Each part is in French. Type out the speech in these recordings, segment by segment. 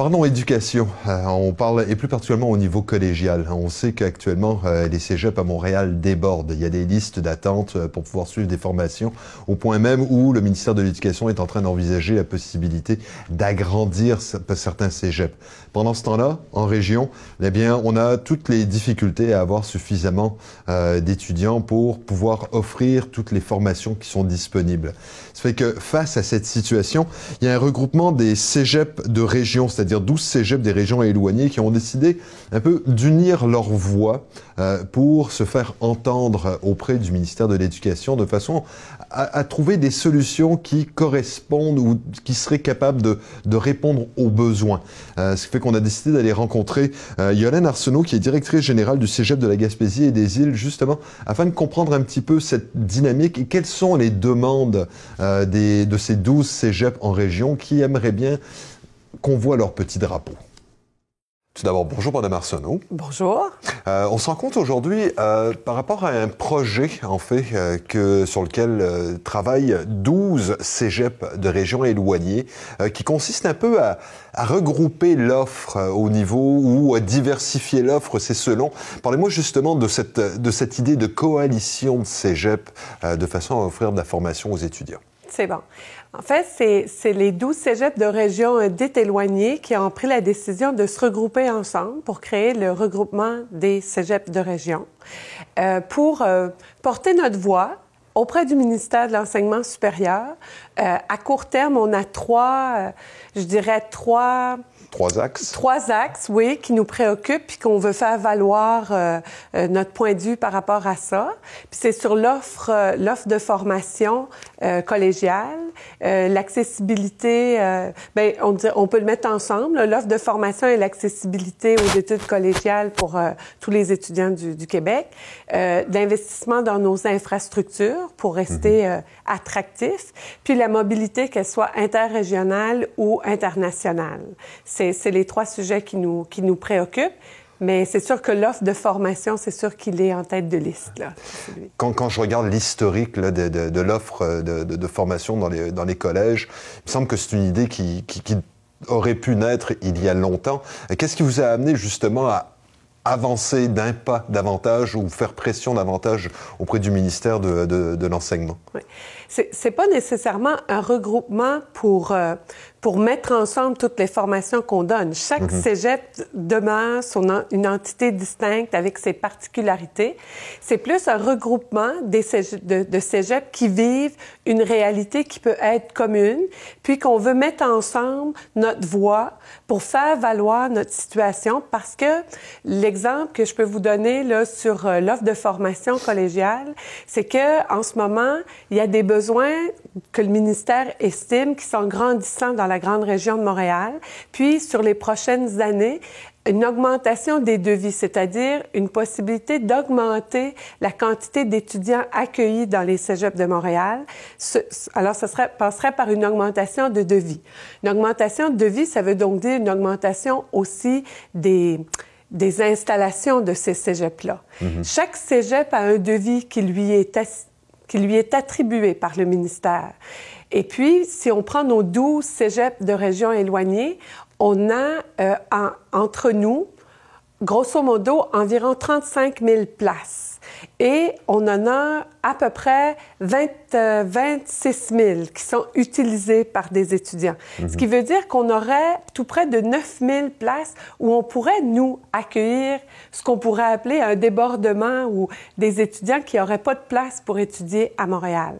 Parlons éducation. Euh, on parle, et plus particulièrement au niveau collégial. On sait qu'actuellement, euh, les cégeps à Montréal débordent. Il y a des listes d'attente euh, pour pouvoir suivre des formations, au point même où le ministère de l'Éducation est en train d'envisager la possibilité d'agrandir certains cégeps. Pendant ce temps-là, en région, eh bien, on a toutes les difficultés à avoir suffisamment d'étudiants pour pouvoir offrir toutes les formations qui sont disponibles. Ça fait que face à cette situation, il y a un regroupement des cégeps de région, c'est-à-dire c'est-à-dire 12 cégeps des régions éloignées qui ont décidé un peu d'unir leurs voix euh, pour se faire entendre auprès du ministère de l'Éducation de façon à, trouver des solutions qui correspondent ou qui seraient capables de, répondre aux besoins. Euh, ce qui fait qu'on a décidé d'aller rencontrer euh, Yolène Arsenault, qui est directrice générale du cégep de la Gaspésie et des îles, justement, afin de comprendre un petit peu cette dynamique et quelles sont les demandes des, de ces 12 cégeps en région qui aimeraient bien qu'on voit leur petit drapeau. Tout d'abord, bonjour Madame Arsenault. Bonjour. Euh, on se rend compte aujourd'hui euh, par rapport à un projet, en fait, euh, que, sur lequel travaillent 12 cégeps de régions éloignées, qui consiste un peu à, regrouper l'offre au niveau ou à diversifier l'offre, c'est selon. Parlez-moi justement de cette, de cette idée de coalition de cégeps de façon à offrir de la formation aux étudiants. C'est bon. En fait, c'est les 12 cégeps de régions dites éloignées qui ont pris la décision de se regrouper ensemble pour créer le regroupement des cégeps de région euh, pour euh, porter notre voix auprès du ministère de l'Enseignement supérieur. Euh, à court terme, on a trois, je dirais trois Trois axes. Trois axes, oui, qui nous préoccupent puis qu'on veut faire valoir euh, euh, notre point de vue par rapport à ça. Puis c'est sur l'offre, euh, l'offre de formation collégiale, l'accessibilité. ben, on, dit, on peut le mettre ensemble. L'offre de formation et l'accessibilité aux études collégiales pour tous les étudiants du, du Québec, l'investissement dans nos infrastructures pour rester mm-hmm. attractifs, puis la mobilité qu'elle soit interrégionale ou internationale c'est les trois sujets qui nous, qui nous préoccupent. Mais c'est sûr que l'offre de formation, c'est sûr qu'il est en tête de liste. Là, quand, quand, je regarde l'historique de, de, de l'offre de, de, formation dans les, dans les collèges, il me semble que c'est une idée qui, qui, qui, aurait pu naître il y a longtemps. Qu'est-ce qui vous a amené justement à avancer d'un pas davantage ou faire pression davantage auprès du ministère de, de l'enseignement? Oui. C'est pas nécessairement un regroupement pour... Euh, pour mettre ensemble toutes les formations qu'on donne. Chaque mm cégep demeure son une entité distincte avec ses particularités. C'est plus un regroupement des de, de cégeps qui vivent une réalité qui peut être commune, puis qu'on veut mettre ensemble notre voix pour faire valoir notre situation parce que l'exemple que je peux vous donner là sur euh, l'offre de formation collégiale, c'est que en ce moment, il y a des besoins que le ministère estime qui sont grandissants dans la grande région de Montréal. Puis, sur les prochaines années, une augmentation des devis, c'est-à-dire une possibilité d'augmenter la quantité d'étudiants accueillis dans les cégeps de Montréal. alors, ça serait, passerait par une augmentation de devis. Une augmentation de devis, ça veut donc dire une augmentation aussi des, des installations de ces cégeps-là. Mm-hmm. Chaque cégep a un devis qui lui est, qui lui est attribué par le ministère. Et puis, si on prend nos 12 cégeps de régions éloignées, on a euh, entre nous, grosso modo, environ 35 000 places. Et on en a à peu près 20, 26 000 qui sont utilisés par des étudiants. Ce qui veut dire qu'on aurait tout près de 9 000 places où on pourrait, nous, accueillir ce qu'on pourrait appeler un débordement ou des étudiants qui n'auraient pas de place pour étudier à Montréal.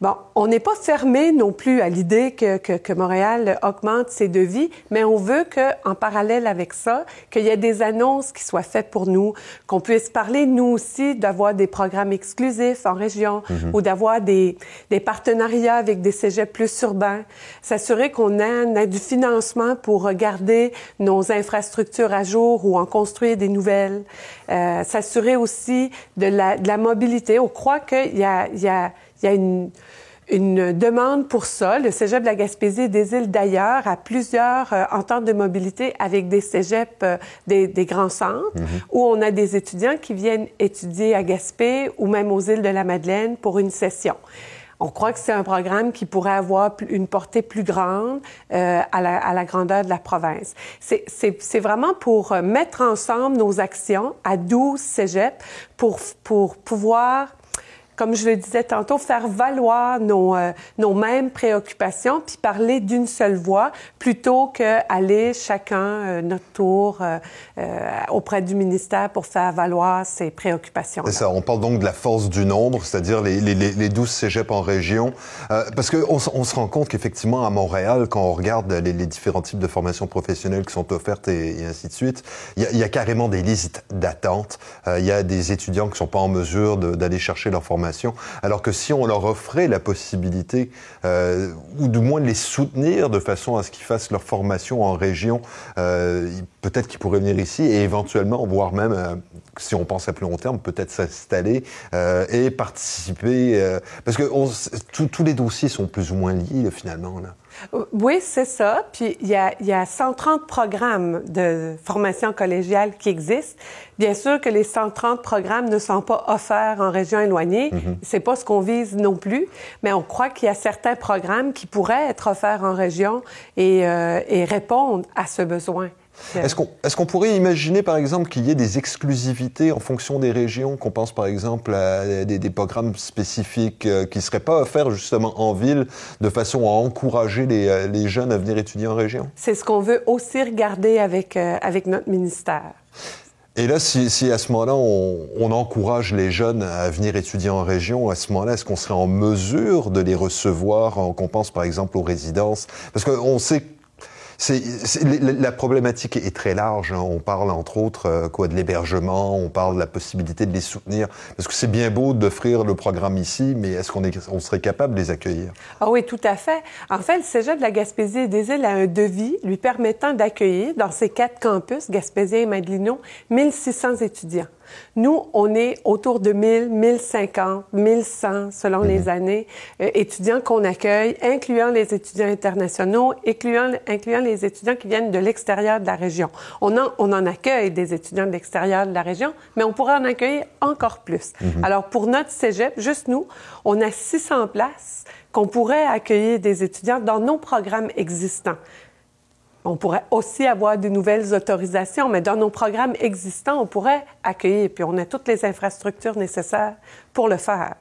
Bon, on n'est pas fermé non plus à l'idée que, que, Montréal augmente ses devis, mais on veut qu'en parallèle avec ça, qu'il y ait des annonces qui soient faites pour nous, qu'on puisse parler, nous aussi, d'avoir des programmes exclusifs en région mhm. ou d'avoir des, des, partenariats avec des cégeps plus urbains, s'assurer qu'on a, du financement pour regarder nos infrastructures à jour ou en construire des nouvelles, euh, s'assurer aussi de la, de la mobilité. On croit qu'il y a, il y a, il y a une une demande pour ça. Le Cégep de la Gaspésie et des îles d'ailleurs a plusieurs euh, ententes de mobilité avec des cégeps euh, des, des, grands centres mhm. où on a des étudiants qui viennent étudier à Gaspé ou même aux îles de la Madeleine pour une session. on croit que c'est un programme qui pourrait avoir une portée plus grande euh, à, la, à, la, grandeur de la province. C'est vraiment pour mettre ensemble nos actions à 12 cégeps pour, pour pouvoir comme je le disais tantôt, faire valoir nos, euh, nos mêmes préoccupations, puis parler d'une seule voix, plutôt qu'aller chacun euh, notre tour euh, auprès du ministère pour faire valoir ses préoccupations. C'est ça, on parle donc de la force du nombre, c'est-à-dire les, les, les 12 cégeps en région, parce qu'on on se rend compte qu'effectivement, à Montréal, quand on regarde les, différents types de formations professionnelles qui sont offertes et, ainsi de suite, il y, y, a carrément des listes d'attente. Il y a des étudiants qui sont pas en mesure d'aller chercher leur formation alors que si on leur offrait la possibilité, euh, ou du moins de les soutenir de façon à ce qu'ils fassent leur formation en région, euh, peut-être qu'ils pourraient venir ici et éventuellement, voire même, euh, si on pense à plus long terme, peut-être s'installer et participer, parce que tous les dossiers sont plus ou moins liés finalement. Là. Oui, c'est ça. Puis il y a, y a 130 programmes de formation collégiale qui existent. Bien sûr que les 130 programmes ne sont pas offerts en région éloignée. Mm-hmm. C'est pas ce qu'on vise non plus, mais on croit qu'il y a certains programmes qui pourraient être offerts en région et, euh, et répondre à ce besoin. Est-ce qu'on est pourrait imaginer, par exemple, qu'il y ait des exclusivités en fonction des régions, qu'on pense, par exemple, à des, des programmes spécifiques euh, qui ne seraient pas offerts justement en ville, de façon à encourager les, euh, les jeunes à venir étudier en région? C'est ce qu'on veut aussi regarder avec, euh, avec notre ministère. Et là, si, si à ce moment-là, on, on, encourage les jeunes à venir étudier en région, à ce moment-là, est-ce qu'on serait en mesure de les recevoir, qu'on pense par exemple aux résidences? Parce qu'on sait la problématique est très large. Hein. On parle entre autres euh, quoi de l'hébergement, on parle de la possibilité de les soutenir. Parce que c'est bien beau d'offrir le programme ici, mais est-ce qu'on serait capable de les accueillir? Ah oui, tout à fait. En fait, le Cégep de la Gaspésie et des Îles a un devis lui permettant d'accueillir dans ses quatre campus, Gaspésien et Madelino, 1600 étudiants. Nous, on est autour de 1000, 1050, 1100 selon les mhm. années euh, étudiants qu'on accueille, incluant les étudiants internationaux, incluant, incluant les étudiants qui viennent de l'extérieur de la région. On en, on en accueille des étudiants de l'extérieur de la région, mais on pourrait en accueillir encore plus. Mhm. Alors, pour notre cégep, juste nous, on a 600 places qu'on pourrait accueillir des étudiants dans nos programmes existants. On pourrait aussi avoir de nouvelles autorisations, mais dans nos programmes existants, on pourrait accueillir, puis on a toutes les infrastructures nécessaires pour le faire.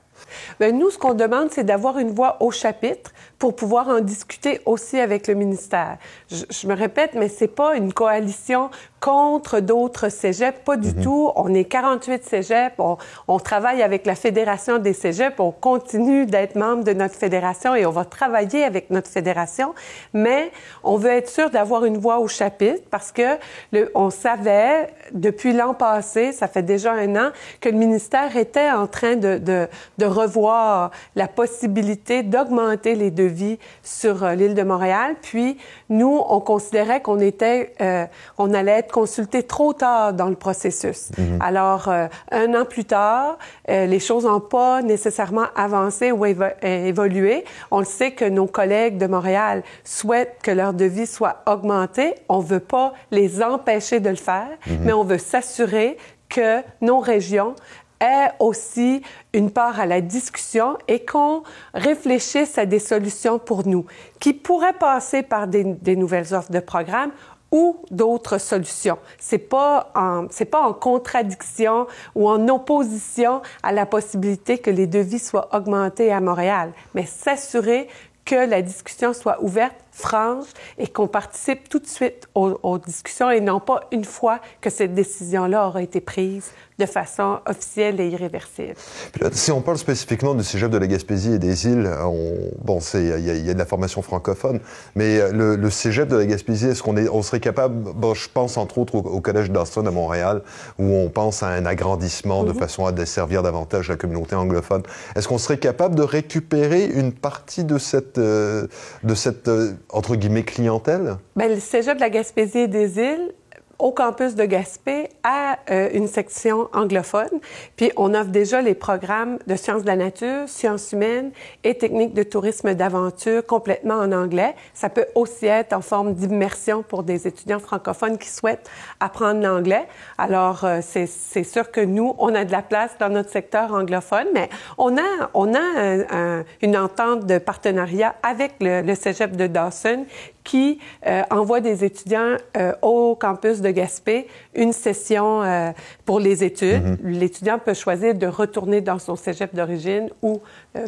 Bien, nous, ce qu'on demande, c'est d'avoir une voix au chapitre pour pouvoir en discuter aussi avec le ministère. Je, je me répète, mais c'est pas une coalition contre d'autres cégeps, pas du mhm. tout. On est 48 cégeps, on, on, travaille avec la Fédération des cégeps, on continue d'être membre de notre fédération et on va travailler avec notre fédération, mais on veut être sûr d'avoir une voix au chapitre parce que le, on savait depuis l'an passé, ça fait déjà un an, que le ministère était en train de, de, de revoir la possibilité d'augmenter les devis sur euh, l'île de Montréal. Puis nous, on considérait qu'on était, euh, on allait être consulté trop tard dans le processus. Mhm. Alors, euh, un an plus tard, euh, les choses n'ont pas nécessairement avancé ou évolué. On le sait que nos collègues de Montréal souhaitent que leur devis soit augmenté. On ne veut pas les empêcher de le faire, mhm. mais on veut s'assurer que nos régions aient aussi une part à la discussion et qu'on réfléchisse à des solutions pour nous qui pourraient passer par des, des nouvelles offres de programmes ou d'autres solutions. C'est pas en, c'est pas en contradiction ou en opposition à la possibilité que les devis soient augmentés à Montréal, mais s'assurer que la discussion soit ouverte, franche et qu'on participe tout de suite aux, aux, discussions et non pas une fois que cette décision-là aura été prise de façon officielle et irréversible. Puis là, si on parle spécifiquement du cégep de la Gaspésie et des îles, on, bon, il y, y, a de la formation francophone, mais euh, le, le cégep de la Gaspésie, est-ce qu'on est, on serait capable, bon, je pense entre autres au, au collège d'Austin à Montréal, où on pense à un agrandissement mm -hmm. de mhm. façon à desservir davantage la communauté anglophone. Est-ce qu'on serait capable de récupérer une partie de cette, euh, de cette euh, entre guillemets, clientèle? Bien, le cégep de la Gaspésie et des îles au campus de Gaspé a euh, une section anglophone, puis on offre déjà les programmes de sciences de la nature, sciences humaines et techniques de tourisme d'aventure complètement en anglais. Ça peut aussi être en forme d'immersion pour des étudiants francophones qui souhaitent apprendre l'anglais. Alors, euh, c'est sûr que nous, on a de la place dans notre secteur anglophone, mais on a, on a une entente de partenariat avec le, le Cégep de Dawson qui euh, envoie des étudiants euh, au campus de Gaspé une session euh, pour les études. Mm-hmm. L'étudiant peut choisir de retourner dans son cégep d'origine ou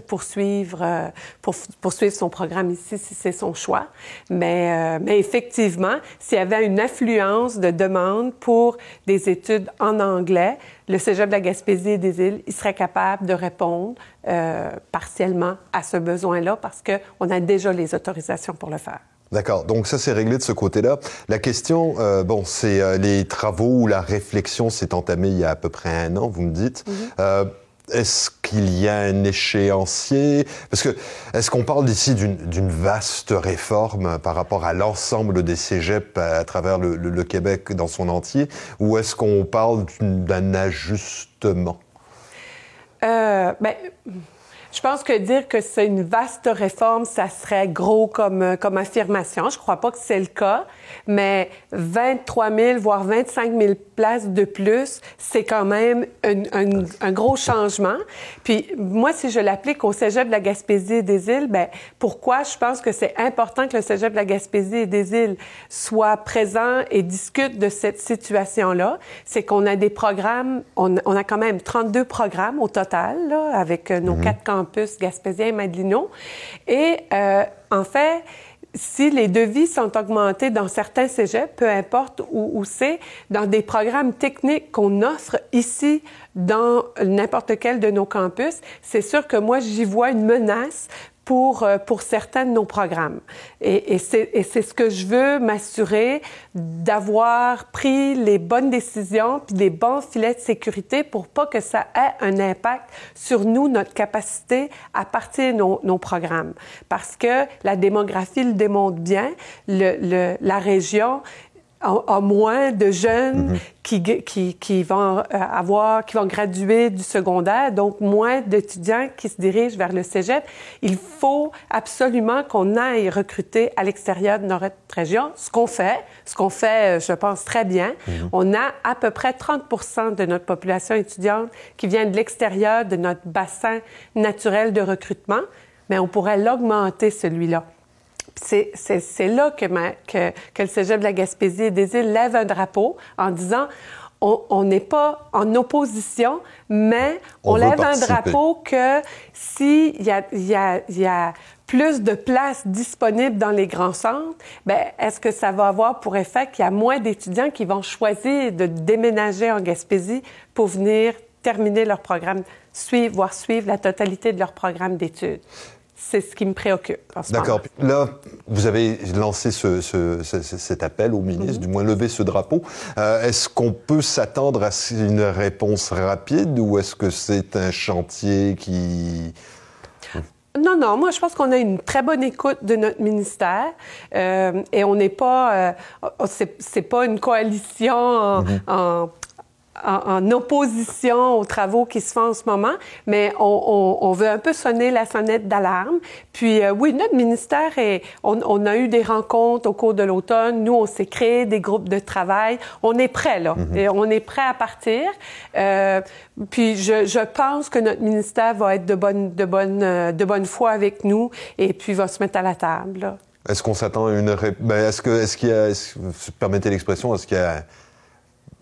poursuivre, pour, poursuivre son programme ici si c'est son choix. Mais, mais effectivement, s'il y avait une affluence de demandes pour des études en anglais, le cégep de la Gaspésie et des îles, il serait capable de répondre partiellement à ce besoin-là parce qu'on a déjà les autorisations pour le faire. D'accord. Donc ça, c'est réglé de ce côté-là. La question, euh, bon, c'est euh, les travaux ou la réflexion s'est entamée il y a à peu près un an, vous me dites. Mhm. euh, est-ce qu'il y a un échéancier? Parce que est-ce qu'on parle ici d'une vaste réforme par rapport à l'ensemble des cégeps à, travers le, le, le, Québec dans son entier, ou est-ce qu'on parle d'un ajustement? Ben, je pense que dire que c'est une vaste réforme, ça serait gros comme, euh, comme affirmation. Je crois pas que c'est le cas, mais 23 000, voire 25 000 places de plus, c'est quand même un, un, un, gros changement. Puis moi, si je l'applique au Cégep de la Gaspésie et des Îles, ben pourquoi je pense que c'est important que le Cégep de la Gaspésie et des Îles soit présent et discute de cette situation-là, c'est qu'on a des programmes, on, on, a quand même 32 programmes au total, là, avec euh, nos mm-hmm. quatre campus campus gaspésien et euh, en fait, si les devis sont augmentés dans certains cégeps, peu importe où c'est, dans des programmes techniques qu'on offre ici dans n'importe quel de nos campus, c'est sûr que moi, j'y vois une menace pour, euh, pour certains de nos programmes. Et, et c'est ce que je veux m'assurer d'avoir pris les bonnes décisions puis les bons filets de sécurité pour pas que ça ait un impact sur nous, notre capacité à partir de nos, nos programmes. Parce que la démographie le démontre bien, le, le, la région a, moins de jeunes mm-hmm. qui, qui, qui, vont euh, avoir, qui vont graduer du secondaire, donc moins d'étudiants qui se dirigent vers le cégep. Il faut absolument qu'on aille recruter à l'extérieur de notre région, ce qu'on fait, ce qu'on fait, euh, je pense, très bien. Mm-hmm. On a à peu près 30% de notre population étudiante qui vient de l'extérieur de notre bassin naturel de recrutement, mais on pourrait l'augmenter, celui-là c'est là que, que, que, le Cégep de la Gaspésie et des îles lève un drapeau en disant on n'est pas en opposition, mais on, on lève un drapeau que s'il y a, y, a, y a plus de places disponibles dans les grands centres, ben, est-ce que ça va avoir pour effet qu'il y a moins d'étudiants qui vont choisir de déménager en Gaspésie pour venir terminer leur programme, suivre, voire suivre la totalité de leur programme d'études? C'est ce qui me préoccupe D'accord. Là, vous avez lancé ce, ce, cet appel au ministre, mm -hmm. du moins levé ce drapeau. Euh, est-ce qu'on peut s'attendre à une réponse rapide ou est-ce que c'est un chantier qui... Non, non, moi je pense qu'on a une très bonne écoute de notre ministère euh, et on n'est pas, euh, c'est pas une coalition en, mm -hmm. en en, opposition aux travaux qui se font en ce moment, mais on, on, on veut un peu sonner la sonnette d'alarme. Puis euh, oui, notre ministère, est, on, on, a eu des rencontres au cours de l'automne. Nous, on s'est créé des groupes de travail. On est prêt là, et on est prêt à partir. Euh, puis je, je, pense que notre ministère va être de bonne, de bonne, euh, de bonne foi avec nous et puis va se mettre à la table. Est-ce qu'on s'attend à une... Ben, est-ce que, est-ce qu'il y a, est permettez l'expression, est-ce qu'il y a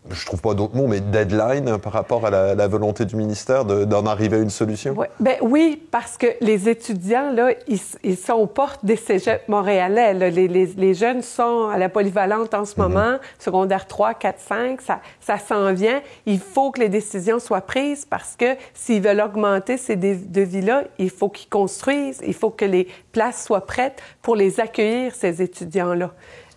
je trouve pas d'autres mots, mais deadline par rapport à la, la volonté du ministère d'en arriver à une solution? Oui. Ben oui, parce que les étudiants, là, ils, ils sont aux portes des cégeps montréalais. Là. Les, les, les, jeunes sont à la polyvalente en ce mm -hmm. moment, secondaire 3, 4, 5, ça, ça s'en vient. Il faut que les décisions soient prises parce que s'ils veulent augmenter ces devis-là, il faut qu'ils construisent, il faut que les places soient prêtes pour les accueillir, ces étudiants-là.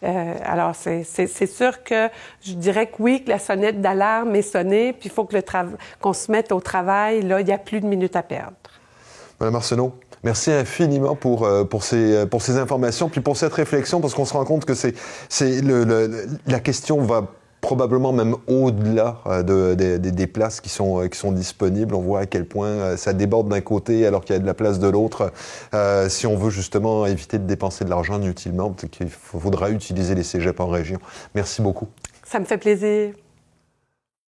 Euh, alors, c'est sûr que je dirais que oui, que la sonnette d'alarme est sonnée, puis il faut qu'on se mette au travail. Là, il n'y a plus de minutes à perdre. Madame Arsenault, Merci infiniment pour, euh, pour, ces, pour ces informations, puis pour cette réflexion, parce qu'on se rend compte que c'est, le, la question va probablement même au-delà de, des places qui sont, qui sont disponibles. On voit à quel point ça déborde d'un côté alors qu'il y a de la place de l'autre. si on veut justement éviter de dépenser de l'argent inutilement, il faudra utiliser les cégeps en région. Merci beaucoup. Ça me fait plaisir.